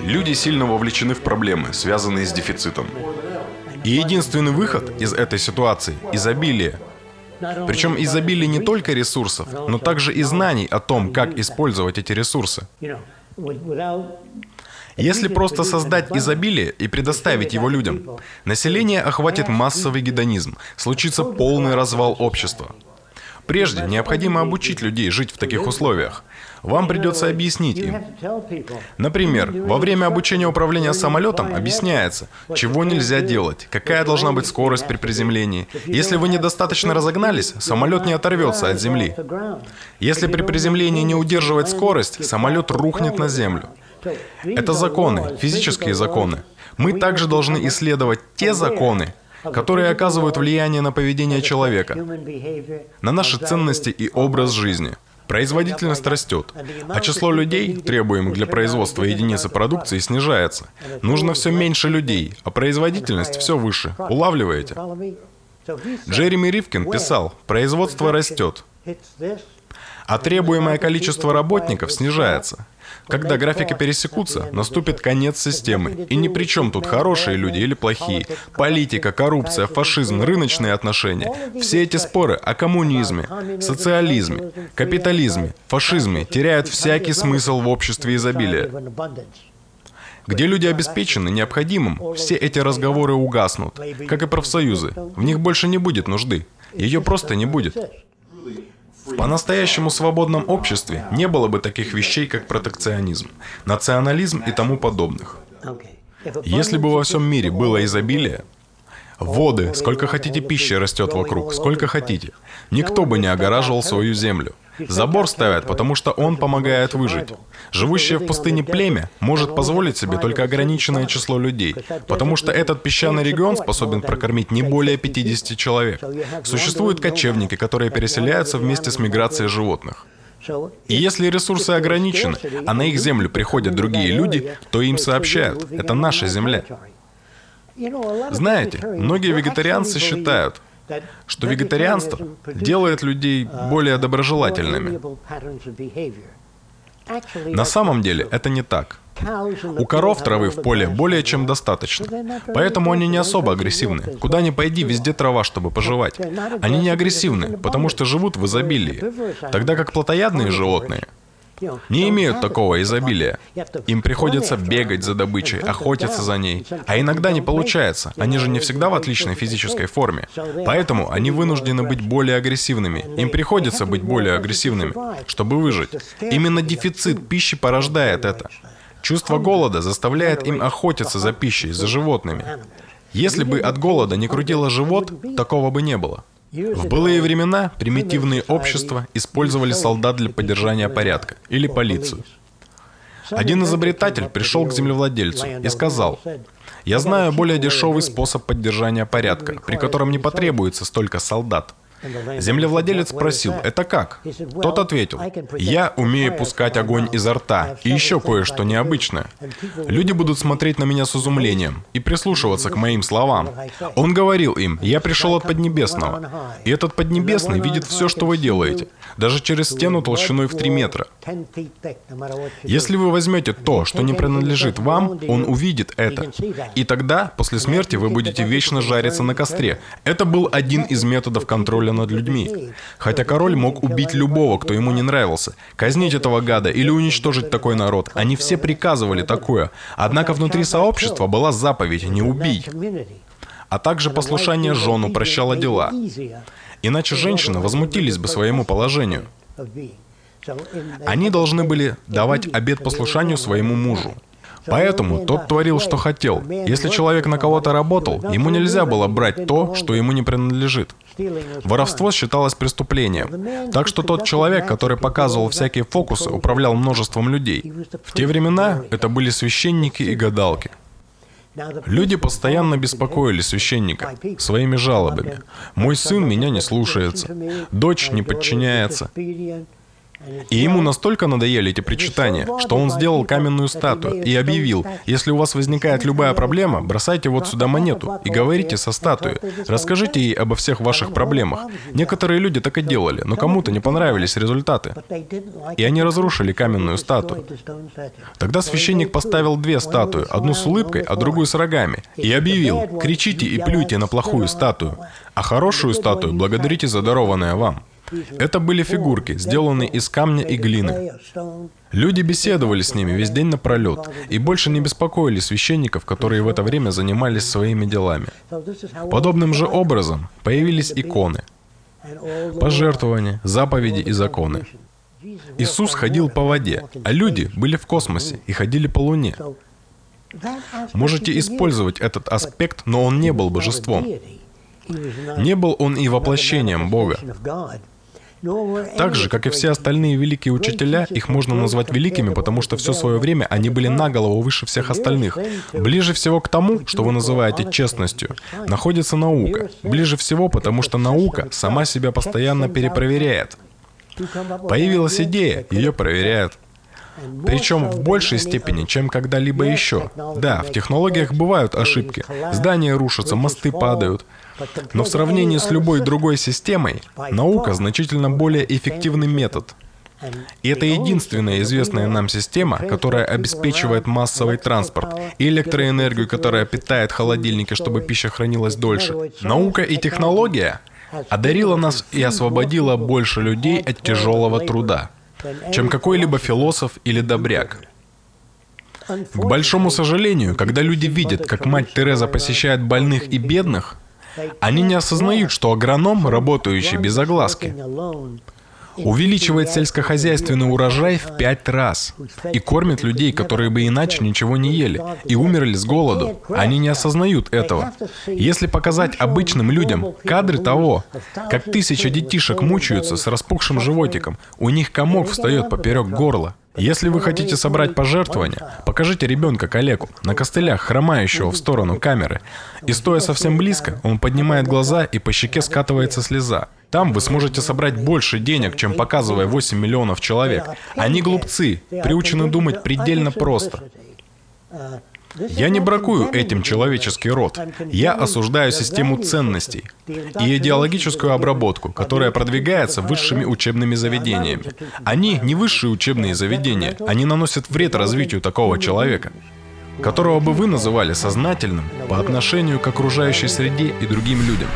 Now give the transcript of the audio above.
Люди сильно вовлечены в проблемы, связанные с дефицитом. И единственный выход из этой ситуации – изобилие. Причем изобилие не только ресурсов, но также и знаний о том, как использовать эти ресурсы. Если просто создать изобилие и предоставить его людям, население охватит массовый гедонизм, случится полный развал общества. Прежде необходимо обучить людей жить в таких условиях. Вам придется объяснить им. Например, во время обучения управления самолетом объясняется, чего нельзя делать, какая должна быть скорость при приземлении. Если вы недостаточно разогнались, самолет не оторвется от земли. Если при приземлении не удерживать скорость, самолет рухнет на землю. Это законы, физические законы. Мы также должны исследовать те законы, которые оказывают влияние на поведение человека, на наши ценности и образ жизни. Производительность растет, а число людей, требуемых для производства единицы продукции, снижается. Нужно все меньше людей, а производительность все выше. Улавливаете? Джереми Ривкин писал, производство растет, а требуемое количество работников снижается. Когда графики пересекутся, наступит конец системы. И ни при чем тут хорошие люди или плохие. Политика, коррупция, фашизм, рыночные отношения. Все эти споры о коммунизме, социализме, капитализме, фашизме теряют всякий смысл в обществе изобилия. Где люди обеспечены необходимым, все эти разговоры угаснут, как и профсоюзы. В них больше не будет нужды. Ее просто не будет. В по-настоящему свободном обществе не было бы таких вещей, как протекционизм, национализм и тому подобных. Если бы во всем мире было изобилие, воды, сколько хотите пищи растет вокруг, сколько хотите, никто бы не огораживал свою землю – Забор ставят, потому что он помогает выжить. Живущее в пустыне племя может позволить себе только ограниченное число людей, потому что этот песчаный регион способен прокормить не более 50 человек. Существуют кочевники, которые переселяются вместе с миграцией животных. И если ресурсы ограничены, а на их землю приходят другие люди, то им сообщают, это наша земля. Знаете, многие вегетарианцы считают, что вегетарианство делает людей более доброжелательными. На самом деле это не так. У коров травы в поле более чем достаточно, поэтому они не особо агрессивны. Куда ни пойди, везде трава, чтобы пожевать. Они не агрессивны, потому что живут в изобилии, тогда как плотоядные животные не имеют такого изобилия. Им приходится бегать за добычей, охотиться за ней. А иногда не получается. Они же не всегда в отличной физической форме. Поэтому они вынуждены быть более агрессивными. Им приходится быть более агрессивными, чтобы выжить. Именно дефицит пищи порождает это. Чувство голода заставляет им охотиться за пищей, за животными. Если бы от голода не крутило живот, такого бы не было. В былые времена примитивные общества использовали солдат для поддержания порядка или полицию. Один изобретатель пришел к землевладельцу и сказал, «Я знаю более дешевый способ поддержания порядка, при котором не потребуется столько солдат. Землевладелец спросил, это как? Тот ответил, я умею пускать огонь изо рта и еще кое-что необычное. Люди будут смотреть на меня с изумлением и прислушиваться к моим словам. Он говорил им, я пришел от Поднебесного, и этот Поднебесный видит все, что вы делаете, даже через стену толщиной в 3 метра. Если вы возьмете то, что не принадлежит вам, он увидит это. И тогда, после смерти, вы будете вечно жариться на костре. Это был один из методов контроля над людьми. Хотя король мог убить любого, кто ему не нравился, казнить этого гада или уничтожить такой народ. Они все приказывали такое. Однако внутри сообщества была заповедь «не убий», а также послушание жену прощало дела. Иначе женщины возмутились бы своему положению. Они должны были давать обет послушанию своему мужу. Поэтому тот творил, что хотел. Если человек на кого-то работал, ему нельзя было брать то, что ему не принадлежит. Воровство считалось преступлением. Так что тот человек, который показывал всякие фокусы, управлял множеством людей. В те времена это были священники и гадалки. Люди постоянно беспокоили священника своими жалобами. «Мой сын меня не слушается, дочь не подчиняется». И ему настолько надоели эти причитания, что он сделал каменную статую и объявил, если у вас возникает любая проблема, бросайте вот сюда монету и говорите со статуей. Расскажите ей обо всех ваших проблемах. Некоторые люди так и делали, но кому-то не понравились результаты. И они разрушили каменную статую. Тогда священник поставил две статуи, одну с улыбкой, а другую с рогами, и объявил, кричите и плюйте на плохую статую, а хорошую статую благодарите за дарованное вам. Это были фигурки, сделанные из камня и глины. Люди беседовали с ними весь день напролет и больше не беспокоили священников, которые в это время занимались своими делами. Подобным же образом появились иконы, пожертвования, заповеди и законы. Иисус ходил по воде, а люди были в космосе и ходили по Луне. Можете использовать этот аспект, но он не был божеством. Не был он и воплощением Бога. Так же, как и все остальные великие учителя, их можно назвать великими, потому что все свое время они были на голову выше всех остальных. Ближе всего к тому, что вы называете честностью, находится наука. Ближе всего, потому что наука сама себя постоянно перепроверяет. Появилась идея, ее проверяют. Причем в большей степени, чем когда-либо еще. Да, в технологиях бывают ошибки. Здания рушатся, мосты падают. Но в сравнении с любой другой системой, наука значительно более эффективный метод. И это единственная известная нам система, которая обеспечивает массовый транспорт и электроэнергию, которая питает холодильники, чтобы пища хранилась дольше. Наука и технология одарила нас и освободила больше людей от тяжелого труда, чем какой-либо философ или добряк. К большому сожалению, когда люди видят, как мать Тереза посещает больных и бедных, они не осознают, что агроном, работающий без огласки, увеличивает сельскохозяйственный урожай в пять раз и кормит людей, которые бы иначе ничего не ели и умерли с голоду. Они не осознают этого. Если показать обычным людям кадры того, как тысяча детишек мучаются с распухшим животиком, у них комок встает поперек горла, если вы хотите собрать пожертвования, покажите ребенка коллегу на костылях, хромающего в сторону камеры. И стоя совсем близко, он поднимает глаза и по щеке скатывается слеза. Там вы сможете собрать больше денег, чем показывая 8 миллионов человек. Они глупцы, приучены думать предельно просто. Я не бракую этим человеческий род. Я осуждаю систему ценностей и идеологическую обработку, которая продвигается высшими учебными заведениями. Они не высшие учебные заведения, они наносят вред развитию такого человека которого бы вы называли сознательным по отношению к окружающей среде и другим людям.